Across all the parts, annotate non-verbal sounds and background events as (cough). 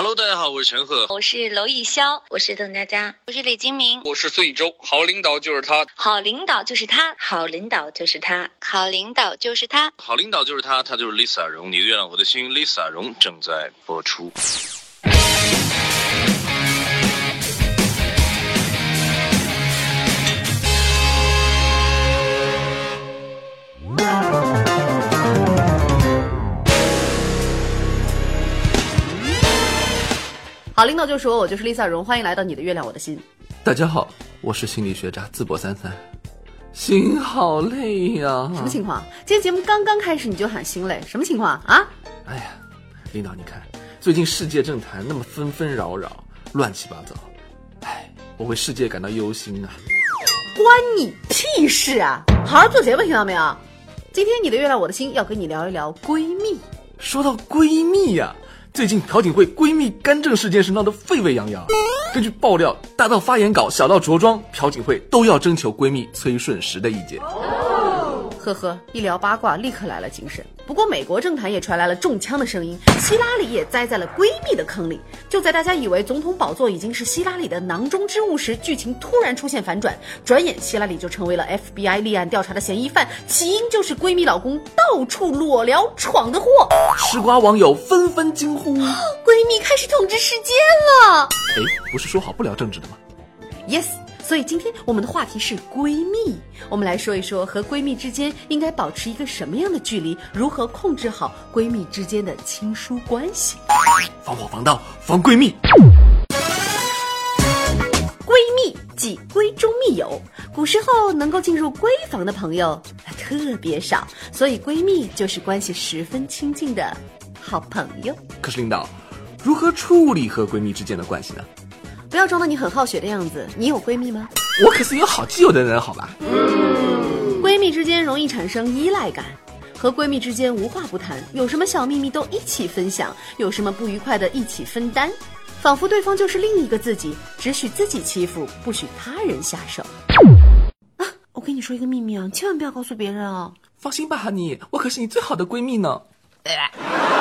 Hello，大家好，我是陈赫，我是娄艺潇，我是邓家佳，我是李金铭，我是孙艺洲。好领导就是他，好领导就是他，好领导就是他，好领导就是他，好领导就是他，他就是 Lisa 荣。你的月亮我的心，Lisa 荣正在播出。好，领导就说我，就是 Lisa 荣，欢迎来到你的月亮我的心。大家好，我是心理学渣淄博三三，心好累呀！什么情况？今天节目刚刚开始你就喊心累，什么情况啊？哎呀，领导你看，最近世界政坛那么纷纷扰扰，乱七八糟，哎，我为世界感到忧心啊！关你屁事啊！好好做节目，听到没有？今天你的月亮我的心要跟你聊一聊闺蜜。说到闺蜜呀。最近朴槿惠闺蜜干政事件是闹得沸沸扬扬，根据爆料，大到发言稿，小到着装，朴槿惠都要征求闺蜜崔顺实的意见。呵呵，一聊八卦立刻来了精神。不过美国政坛也传来了中枪的声音，希拉里也栽在了闺蜜的坑里。就在大家以为总统宝座已经是希拉里的囊中之物时，剧情突然出现反转，转眼希拉里就成为了 FBI 立案调查的嫌疑犯，起因就是闺蜜老公到处裸聊闯的祸。吃瓜网友纷纷惊呼：闺蜜开始统治世界了！哎，不是说好不聊政治的吗？Yes。所以今天我们的话题是闺蜜，我们来说一说和闺蜜之间应该保持一个什么样的距离，如何控制好闺蜜之间的亲疏关系。防火防盗防闺蜜。闺蜜即闺中密友，古时候能够进入闺房的朋友特别少，所以闺蜜就是关系十分亲近的好朋友。可是领导，如何处理和闺蜜之间的关系呢？不要装的你很好学的样子。你有闺蜜吗？我可是有好基友的人，好吧。闺蜜之间容易产生依赖感，和闺蜜之间无话不谈，有什么小秘密都一起分享，有什么不愉快的一起分担，仿佛对方就是另一个自己，只许自己欺负，不许他人下手。啊，我跟你说一个秘密啊，千万不要告诉别人啊。放心吧，哈尼，我可是你最好的闺蜜呢。(laughs)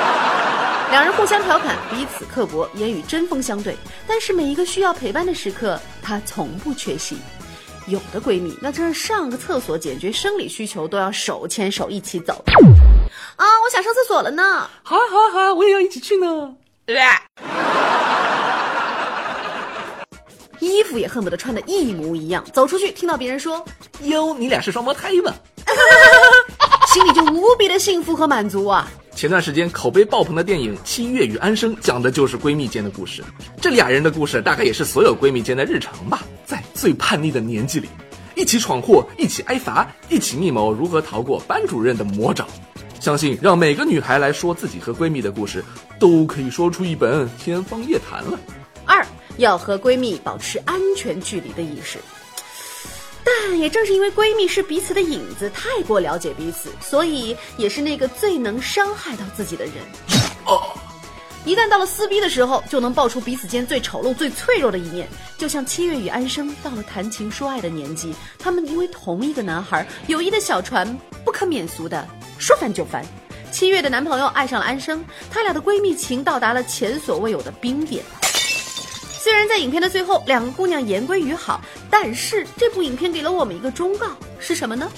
两人互相调侃，彼此刻薄，言语针锋相对。但是每一个需要陪伴的时刻，她从不缺席。有的闺蜜，那真是上个厕所解决生理需求都要手牵手一起走。啊，我想上厕所了呢。好啊好啊好啊，我也要一起去呢。对 (laughs) 衣服也恨不得穿的一模一样，走出去听到别人说：“哟，你俩是双胞胎吗？” (laughs) 心里就无比的幸福和满足啊。前段时间口碑爆棚的电影《七月与安生》讲的就是闺蜜间的故事。这俩人的故事大概也是所有闺蜜间的日常吧。在最叛逆的年纪里，一起闯祸，一起挨罚，一起密谋如何逃过班主任的魔爪。相信让每个女孩来说自己和闺蜜的故事，都可以说出一本天方夜谭了。二要和闺蜜保持安全距离的意识。但也正是因为闺蜜是彼此的影子，太过了解彼此，所以也是那个最能伤害到自己的人。哦，一旦到了撕逼的时候，就能爆出彼此间最丑陋、最脆弱的一面。就像七月与安生到了谈情说爱的年纪，他们因为同一个男孩，友谊的小船不可免俗的说翻就翻。七月的男朋友爱上了安生，他俩的闺蜜情到达了前所未有的冰点。虽然在影片的最后，两个姑娘言归于好，但是这部影片给了我们一个忠告，是什么呢？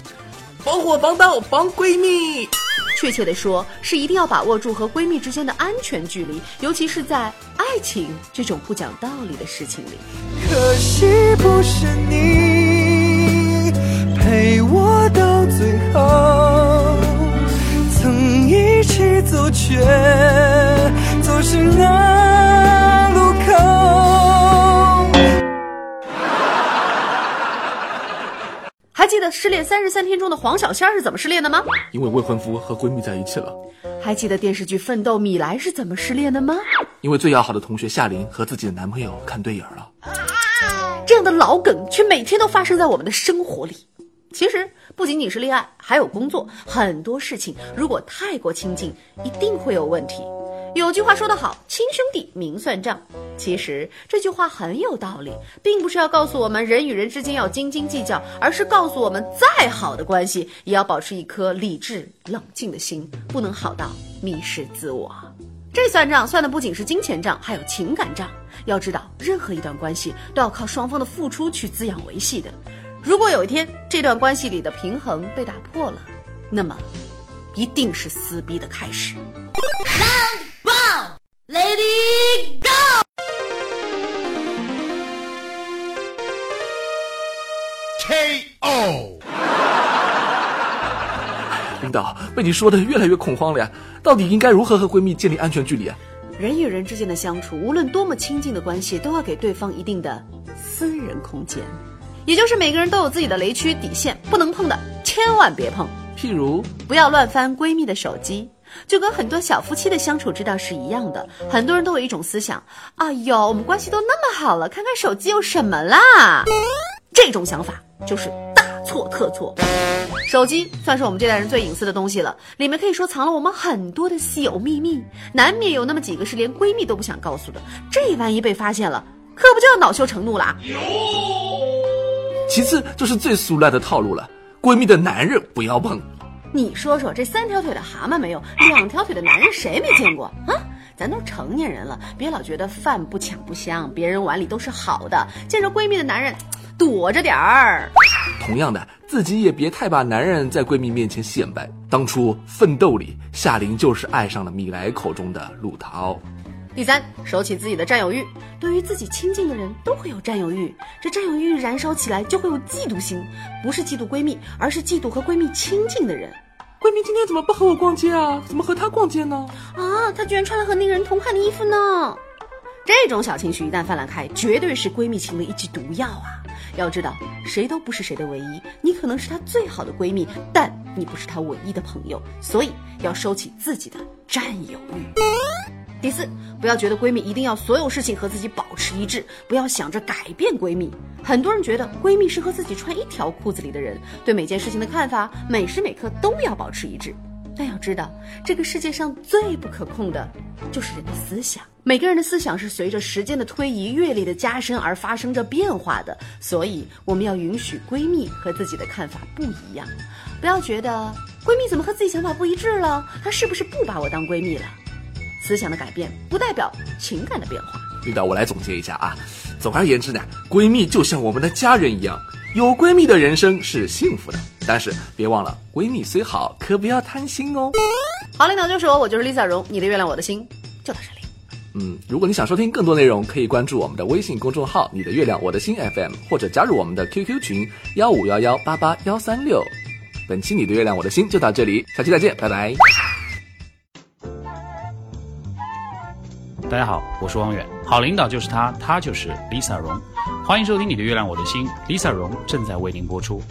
防火防盗防闺蜜。确切的说，是一定要把握住和闺蜜之间的安全距离，尤其是在爱情这种不讲道理的事情里。可惜不是你陪我到最后，曾一起走却走失那失恋三十三天中的黄小仙是怎么失恋的吗？因为未婚夫和闺蜜在一起了。还记得电视剧《奋斗》米莱是怎么失恋的吗？因为最要好的同学夏琳和自己的男朋友看对眼了。这样的老梗却每天都发生在我们的生活里。其实不仅仅是恋爱，还有工作，很多事情如果太过亲近，一定会有问题。有句话说得好，亲兄弟明算账。其实这句话很有道理，并不是要告诉我们人与人之间要斤斤计较，而是告诉我们再好的关系也要保持一颗理智冷静的心，不能好到迷失自我。这算账算的不仅是金钱账，还有情感账。要知道，任何一段关系都要靠双方的付出去滋养维系的。如果有一天这段关系里的平衡被打破了，那么一定是撕逼的开始。Lady Go！KO。领导被你说的越来越恐慌了呀，到底应该如何和闺蜜建立安全距离啊？人与人之间的相处，无论多么亲近的关系，都要给对方一定的私人空间，也就是每个人都有自己的雷区底线，不能碰的千万别碰。譬如，不要乱翻闺蜜的手机，就跟很多小夫妻的相处之道是一样的。很多人都有一种思想：哎呦，我们关系都那么好了，看看手机有什么啦？这种想法就是大错特错。手机算是我们这代人最隐私的东西了，里面可以说藏了我们很多的小秘密，难免有那么几个是连闺蜜都不想告诉的。这万一被发现了，可不就要恼羞成怒啦？其次就是最俗烂的套路了，闺蜜的男人不要碰。你说说，这三条腿的蛤蟆没有，两条腿的男人谁没见过啊？咱都成年人了，别老觉得饭不抢不香，别人碗里都是好的。见着闺蜜的男人，躲着点儿。同样的，自己也别太把男人在闺蜜面前显摆。当初奋斗里，夏琳就是爱上了米莱口中的陆涛。第三，收起自己的占有欲。对于自己亲近的人都会有占有欲，这占有欲燃烧起来就会有嫉妒心，不是嫉妒闺蜜，而是嫉妒和闺蜜亲近的人。闺蜜今天怎么不和我逛街啊？怎么和她逛街呢？啊，她居然穿了和那个人同款的衣服呢！这种小情绪一旦泛滥开，绝对是闺蜜情的一剂毒药啊！要知道，谁都不是谁的唯一，你可能是她最好的闺蜜，但你不是她唯一的朋友，所以要收起自己的占有欲。第四，不要觉得闺蜜一定要所有事情和自己保持一致，不要想着改变闺蜜。很多人觉得闺蜜是和自己穿一条裤子里的人，对每件事情的看法每时每刻都要保持一致。但要知道，这个世界上最不可控的就是人的思想。每个人的思想是随着时间的推移、阅历的加深而发生着变化的，所以我们要允许闺蜜和自己的看法不一样。不要觉得闺蜜怎么和自己想法不一致了，她是不是不把我当闺蜜了？思想的改变不代表情感的变化。领导，我来总结一下啊。总而言之呢，闺蜜就像我们的家人一样，有闺蜜的人生是幸福的。但是别忘了，闺蜜虽好，可不要贪心哦。好领导就是我，我就是 Lisa 荣，你的月亮我的心就到这里。嗯，如果你想收听更多内容，可以关注我们的微信公众号“你的月亮我的心 FM”，或者加入我们的 QQ 群幺五幺幺八八幺三六。本期你的月亮我的心就到这里，下期再见，拜拜。大家好，我是汪远，好领导就是他，他就是 Lisa 荣，欢迎收听你的月亮我的心，Lisa 荣正在为您播出。